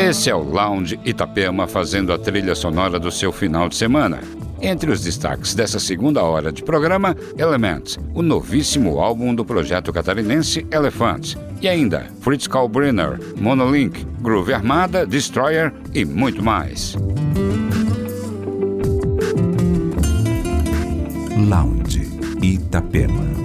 Esse é o Lounge Itapema fazendo a trilha sonora do seu final de semana. Entre os destaques dessa segunda hora de programa, Element, o novíssimo álbum do projeto catarinense Elephant. E ainda, Fritz Kalbrenner, Monolink, Groove Armada, Destroyer e muito mais. Lounge Itapema.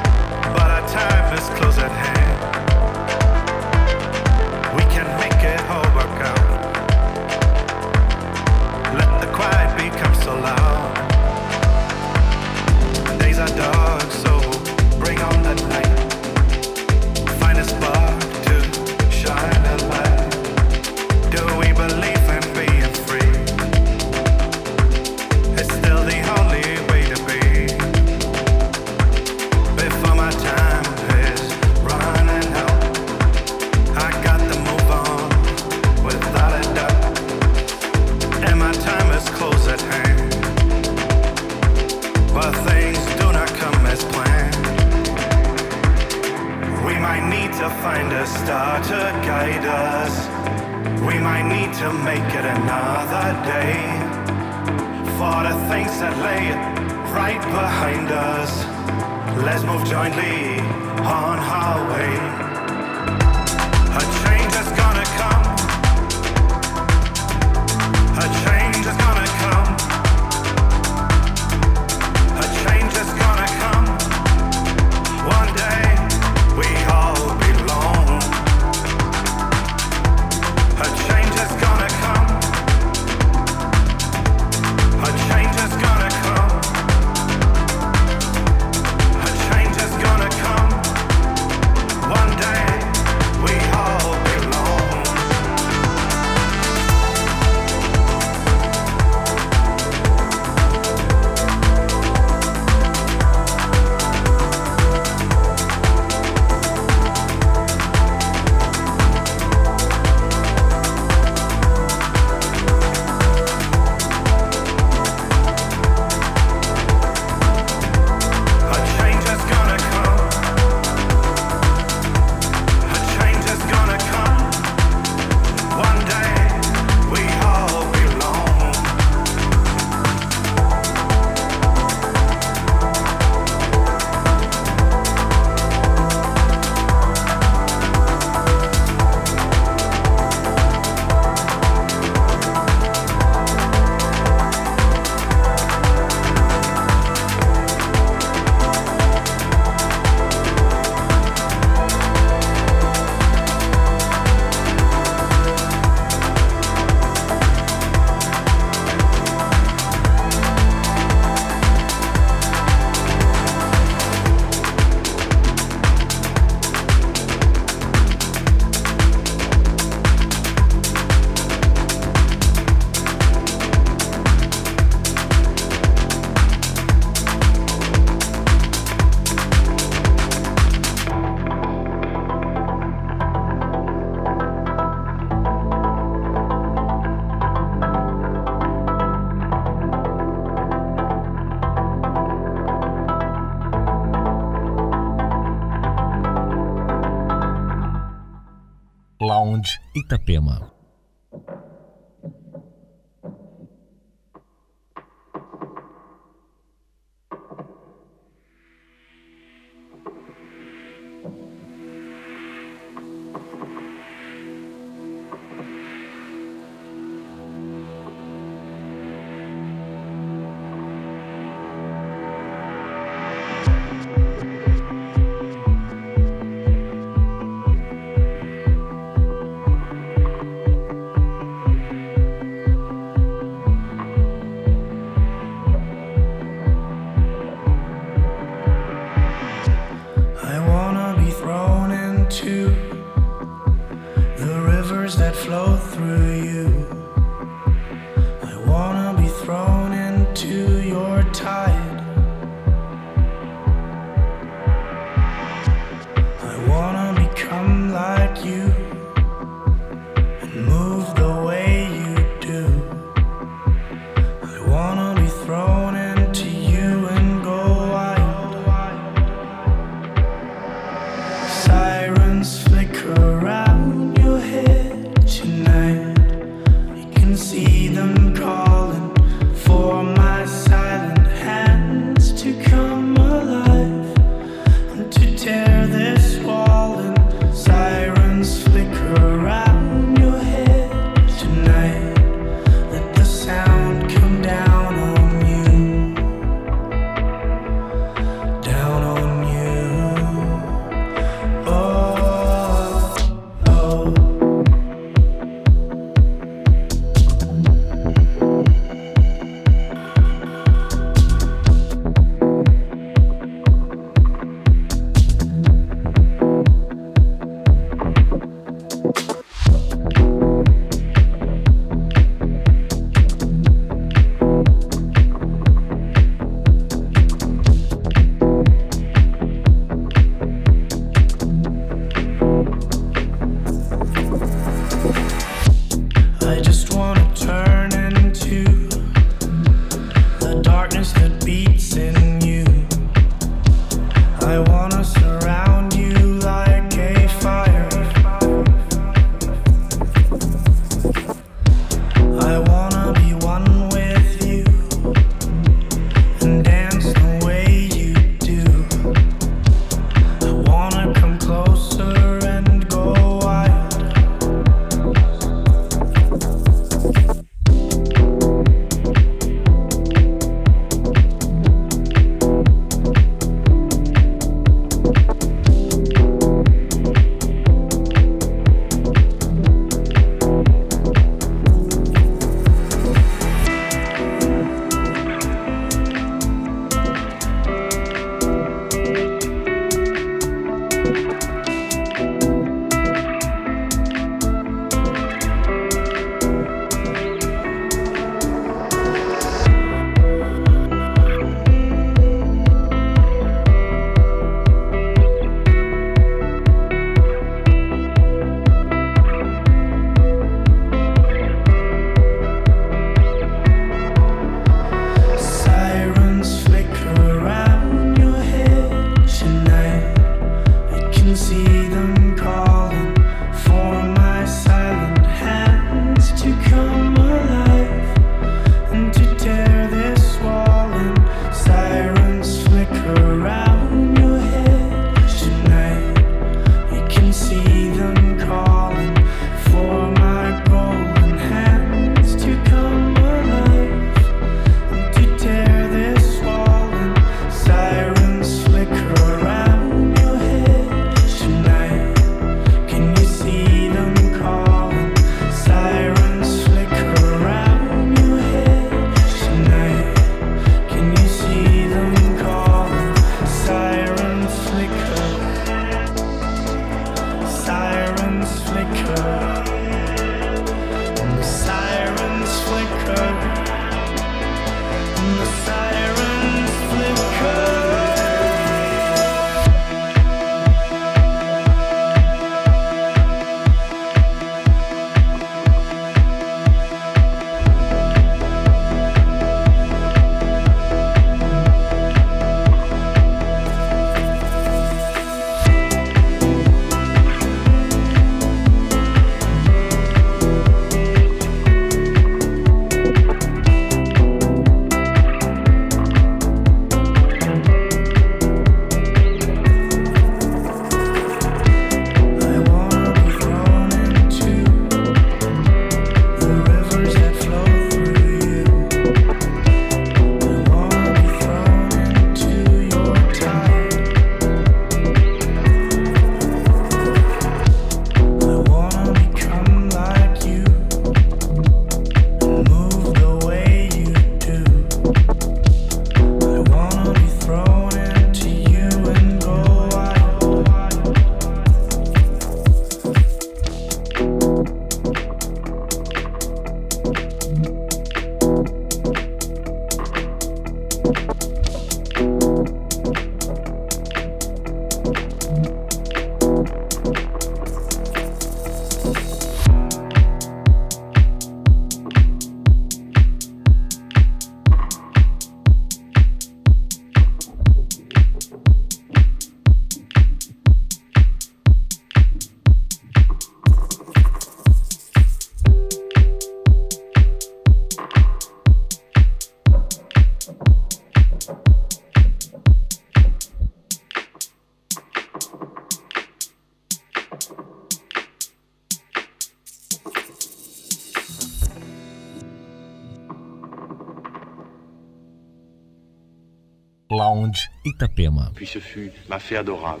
Puis ce fut ma fée adorable.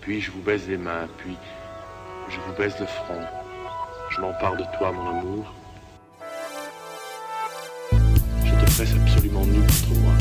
Puis je vous baise les mains, puis je vous baise le front. Je m'empare de toi, mon amour. Je te presse absolument nu contre moi.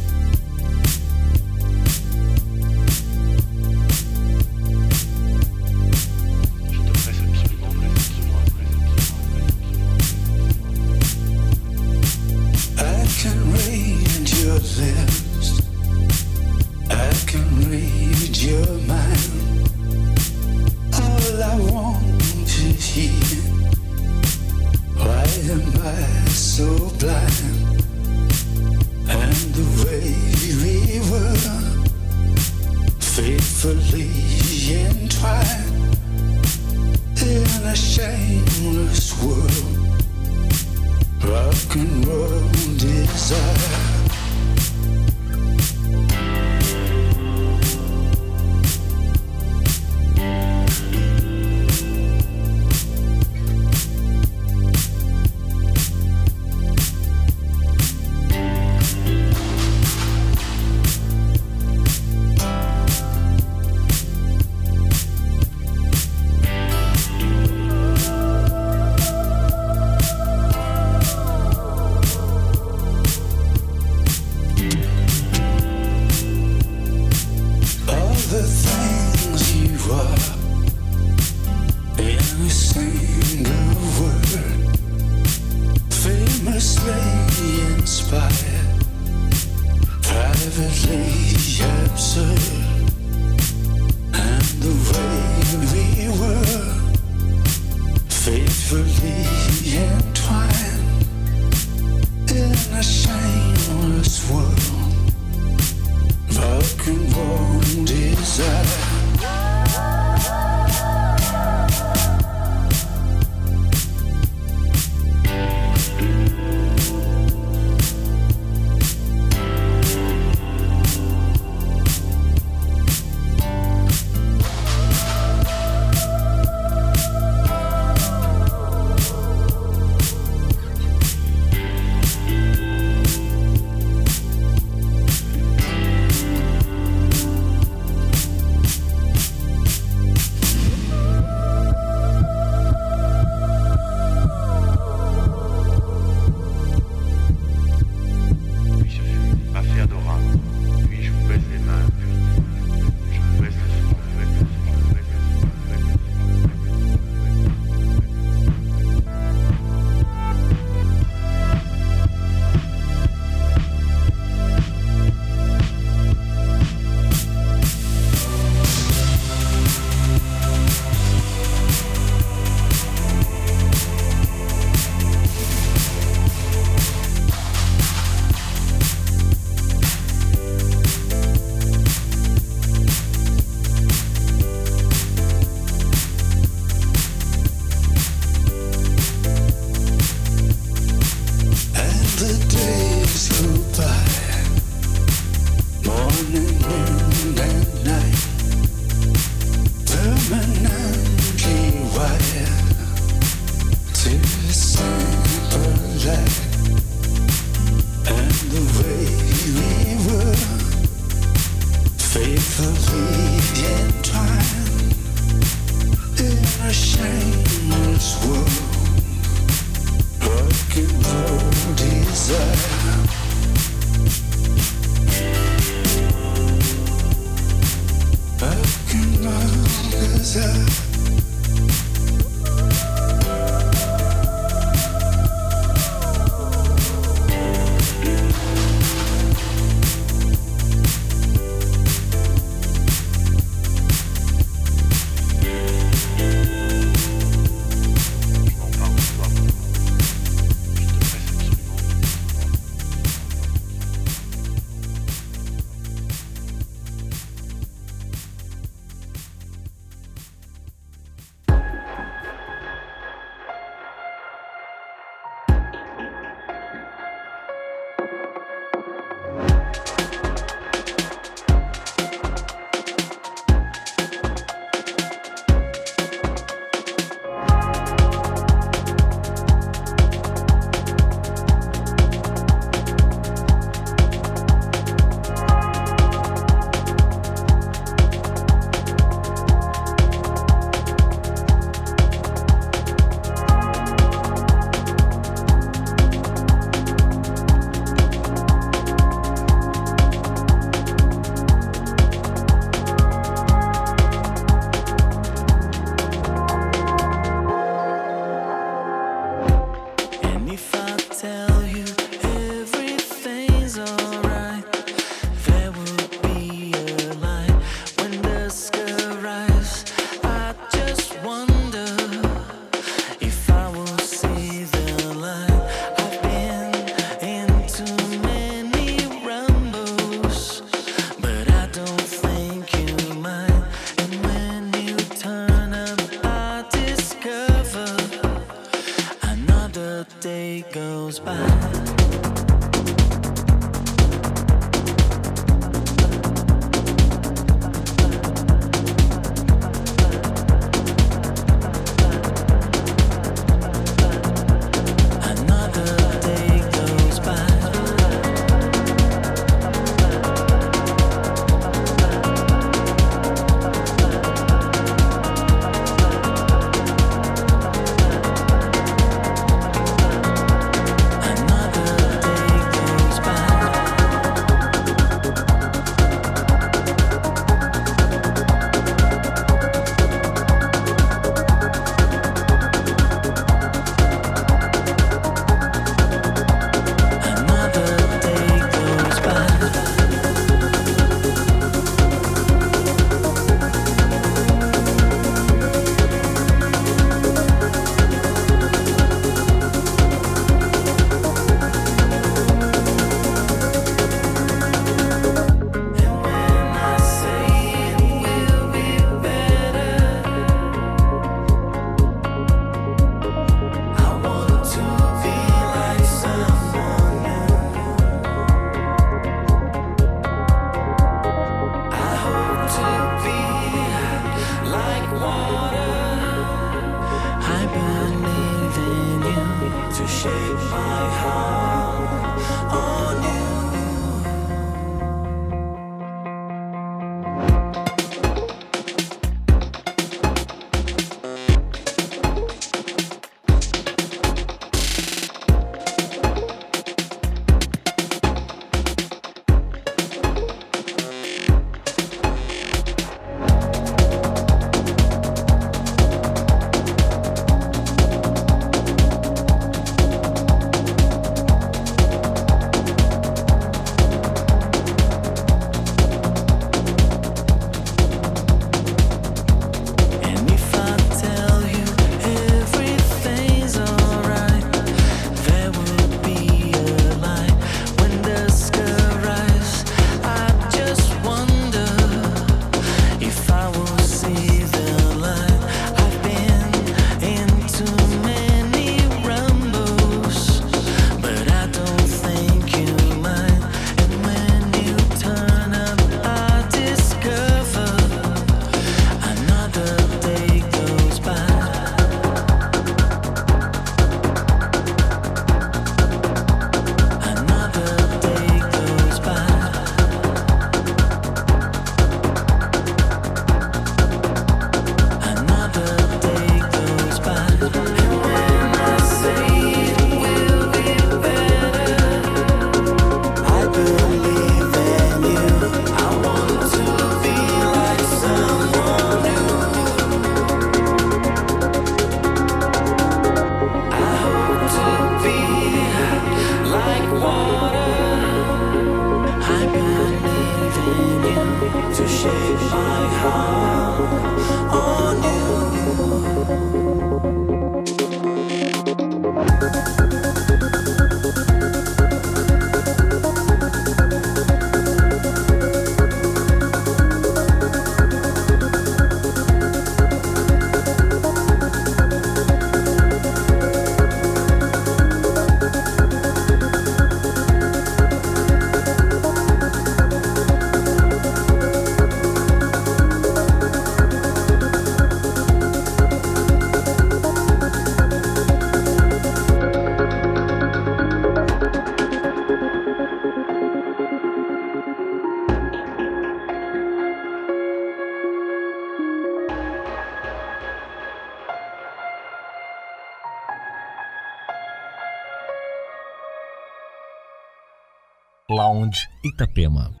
Itapema.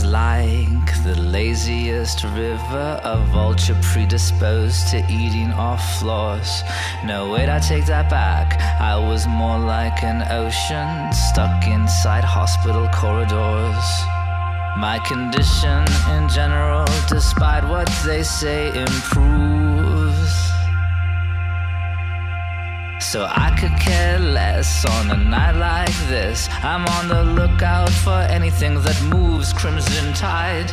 Lounge the laziest river, a vulture predisposed to eating off floors. No, wait, I take that back. I was more like an ocean stuck inside hospital corridors. My condition in general, despite what they say, improves. So I could care less on a night like this. I'm on the lookout for anything that moves crimson tide.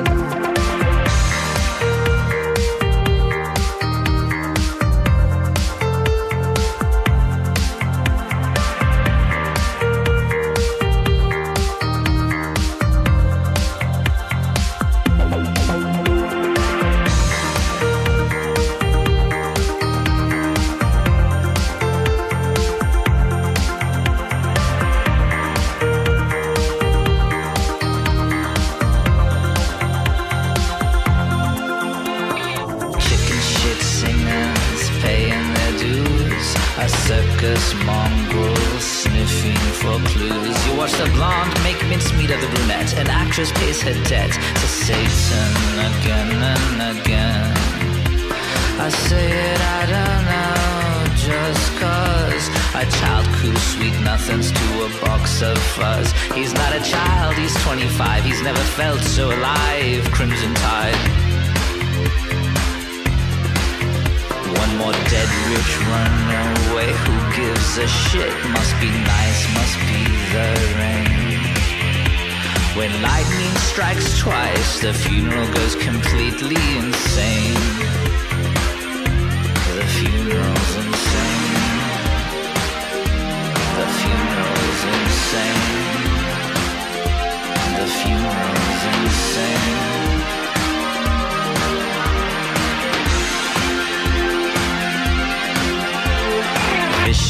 25, never felt so alive. Crimson Tide. One more dead rich runaway. Who gives a shit? Must be nice, must be the rain. When lightning strikes twice, the funeral goes completely insane. The funeral's insane. The funeral's insane.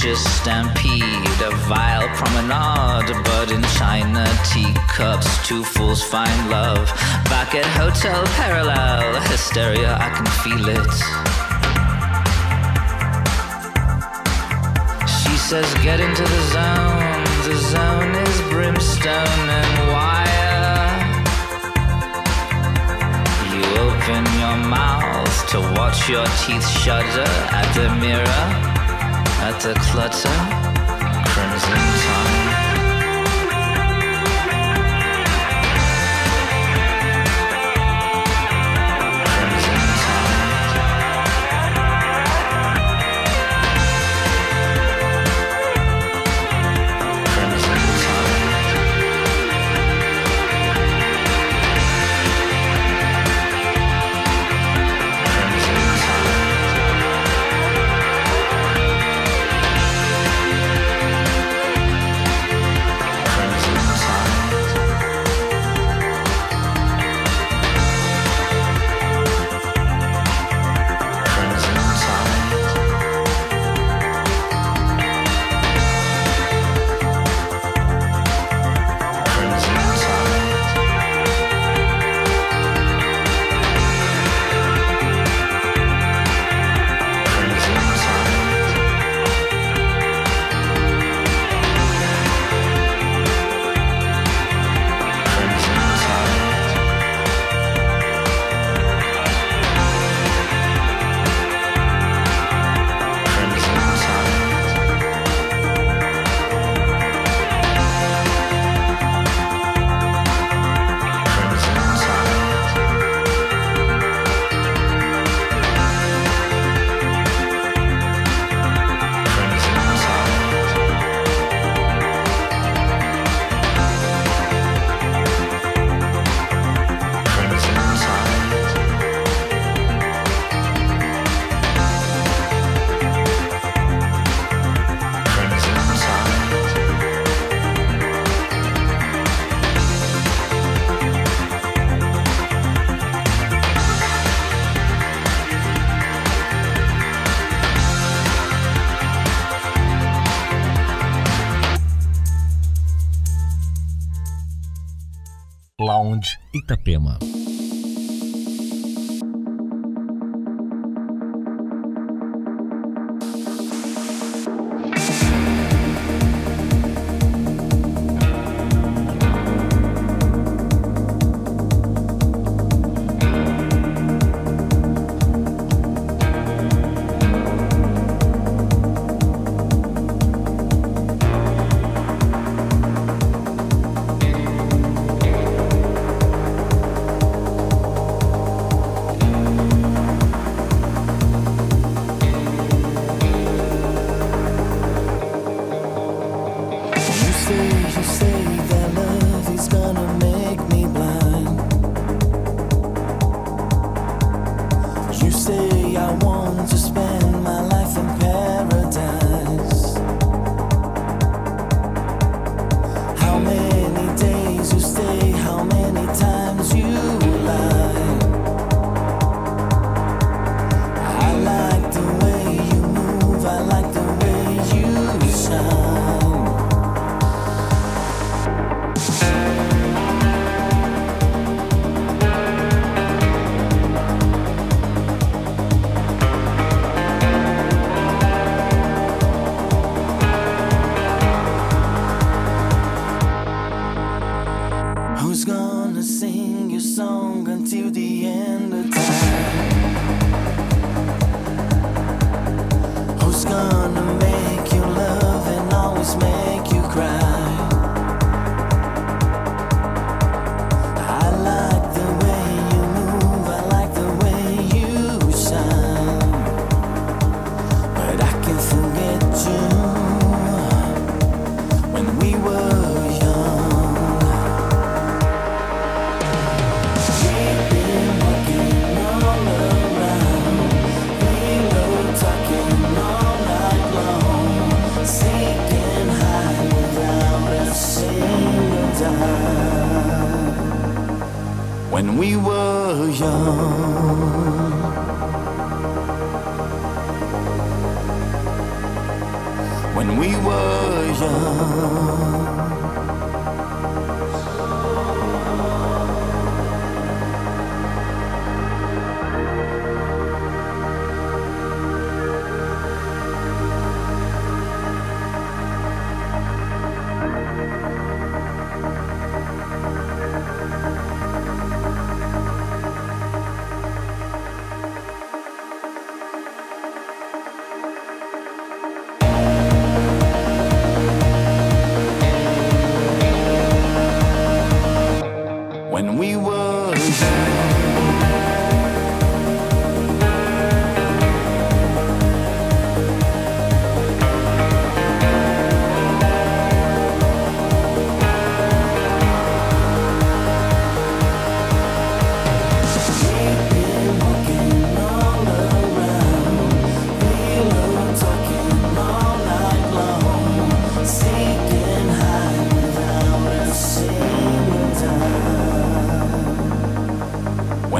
Vicious stampede, a vile promenade, but in china teacups, two fools find love. Back at Hotel Parallel, hysteria, I can feel it. She says, Get into the zone, the zone is brimstone and wire. You open your mouth to watch your teeth shudder at the mirror at the clutter, Itapema.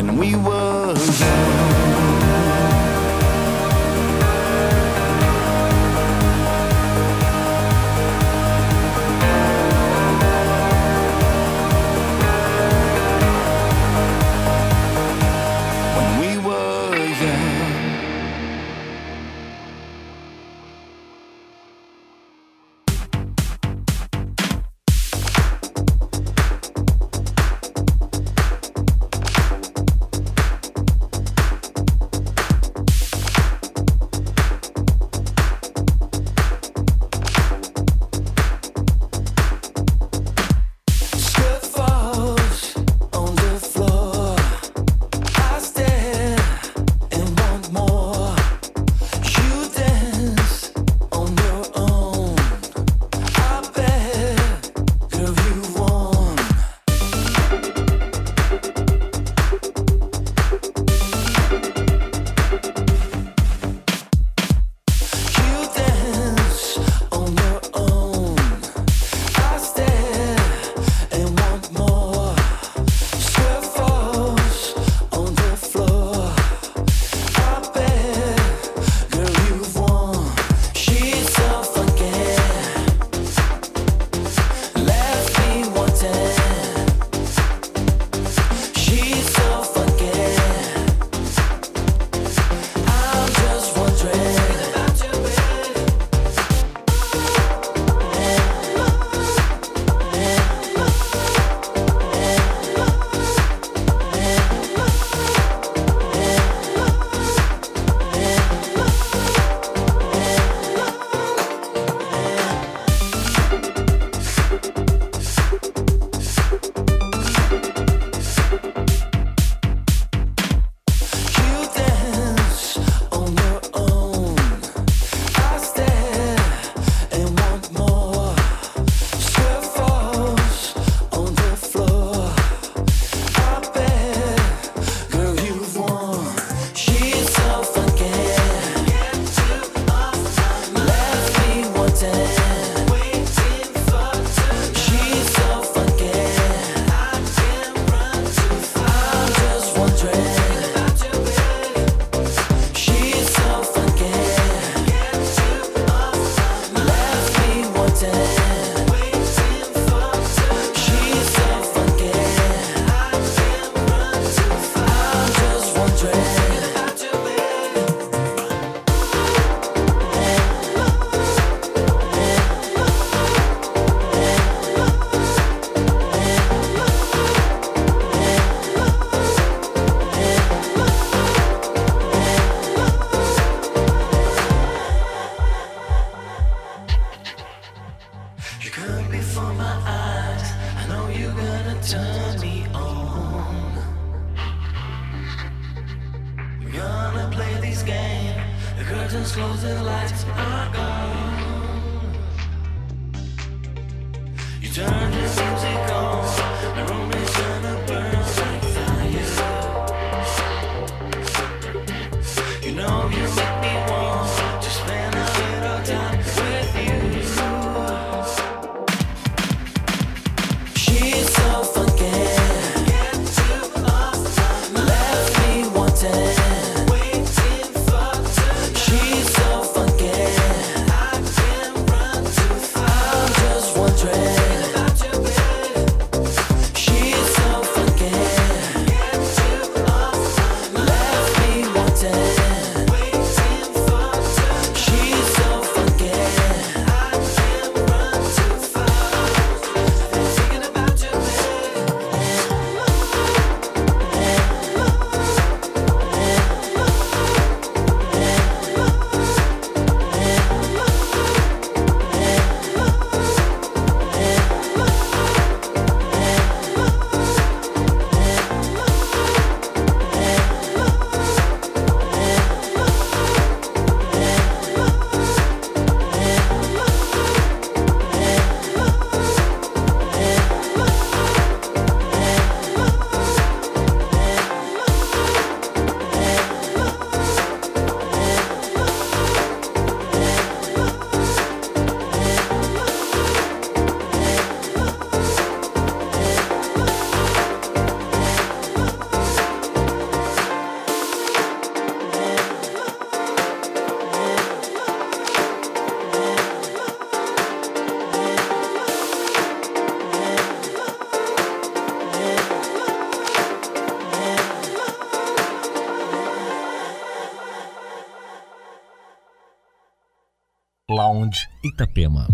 when we were. no use. Lounge Itapema.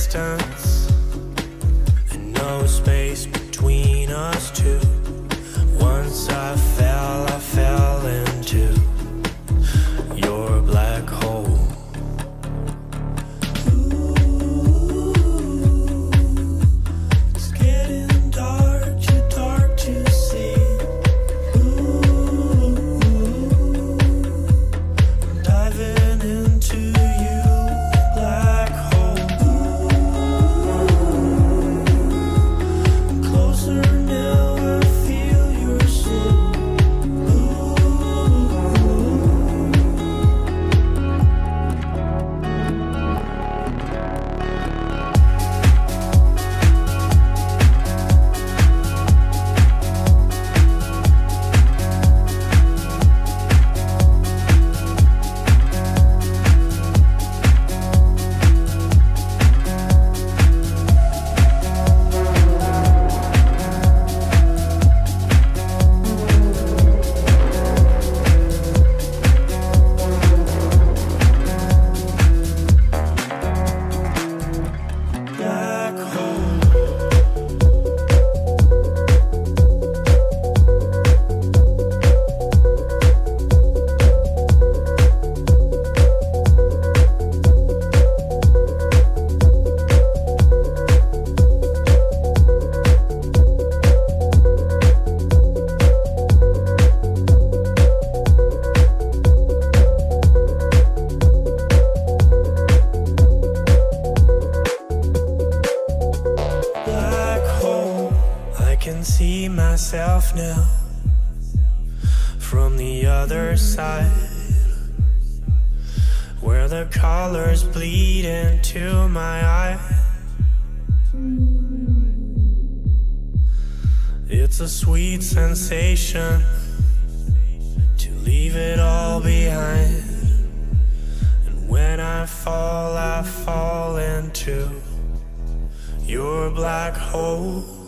last time can see myself now from the other side where the colors bleed into my eyes. It's a sweet sensation to leave it all behind. And when I fall, I fall into your black hole.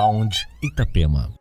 Lounge Itapema.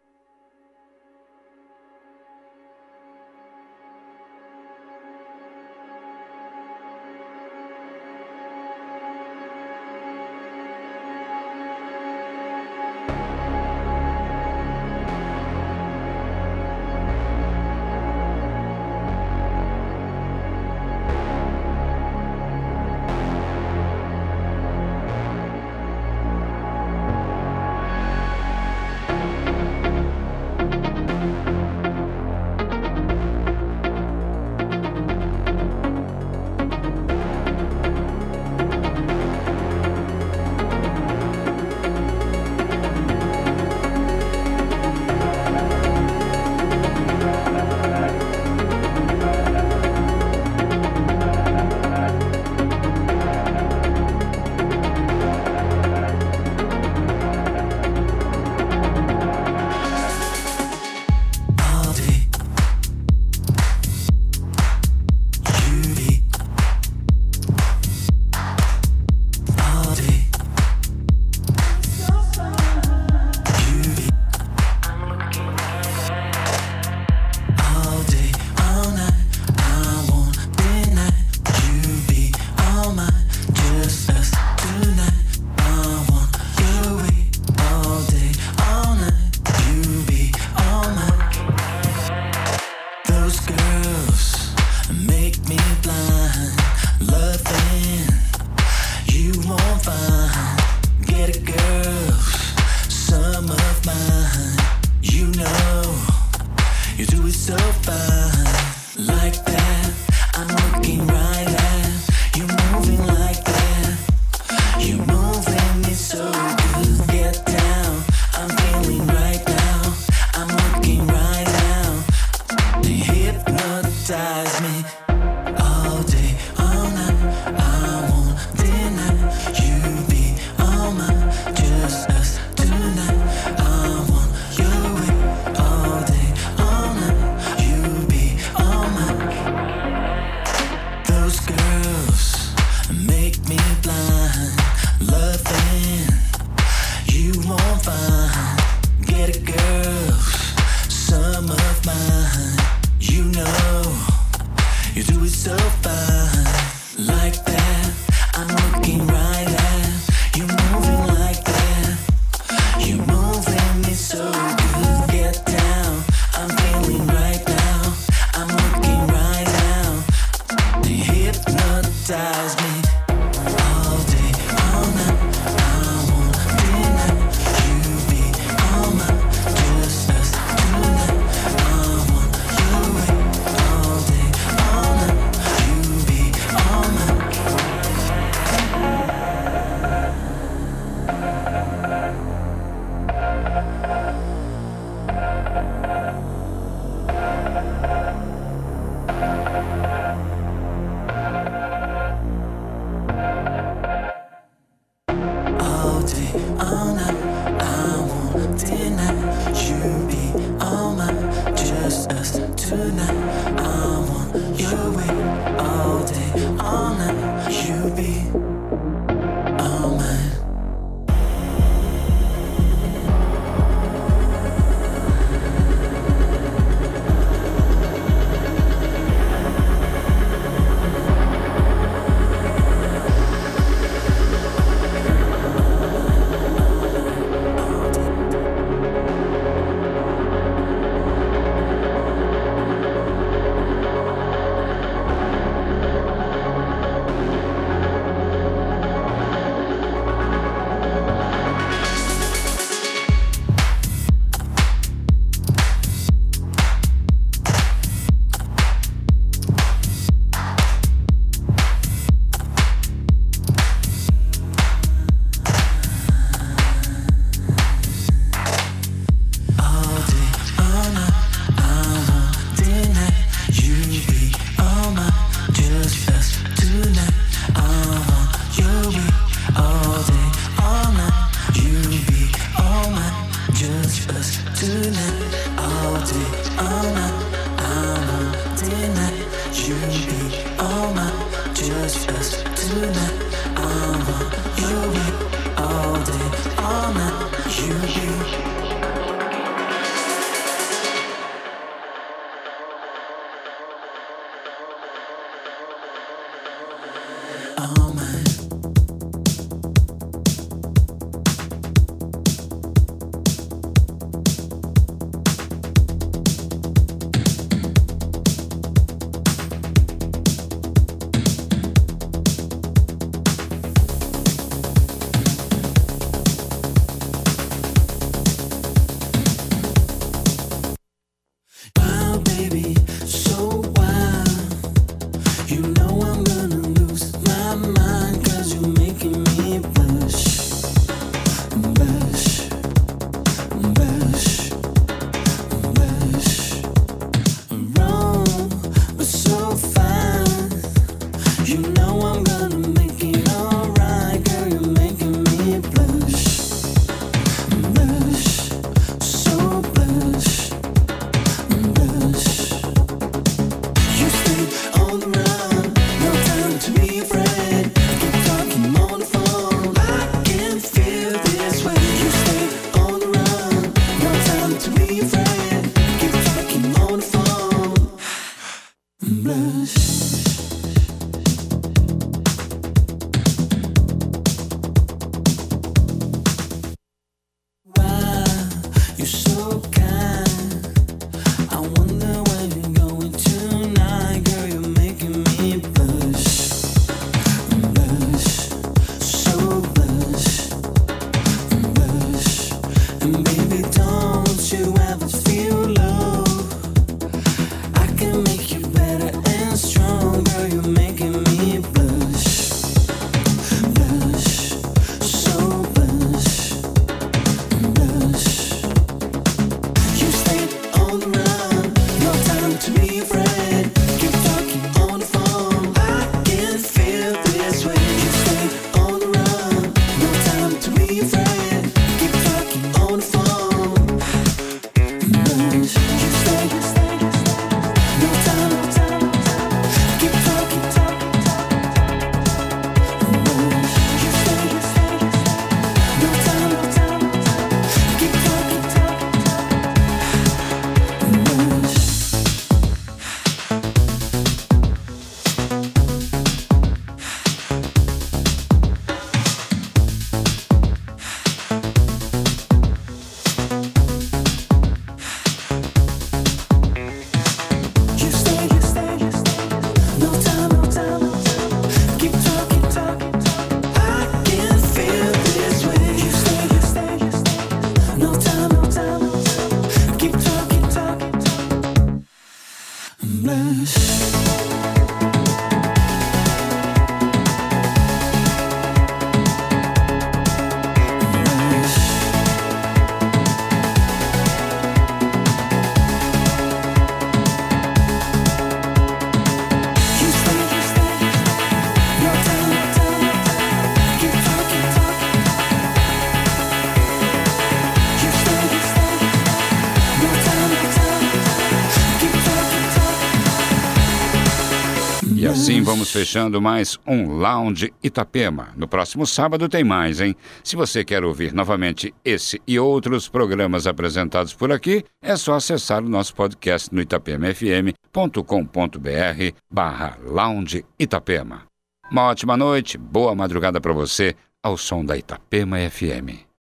Fechando mais um Lounge Itapema. No próximo sábado tem mais, hein? Se você quer ouvir novamente esse e outros programas apresentados por aqui, é só acessar o nosso podcast no itapemafm.com.br barra Lounge Itapema. Uma ótima noite, boa madrugada para você, ao som da Itapema FM.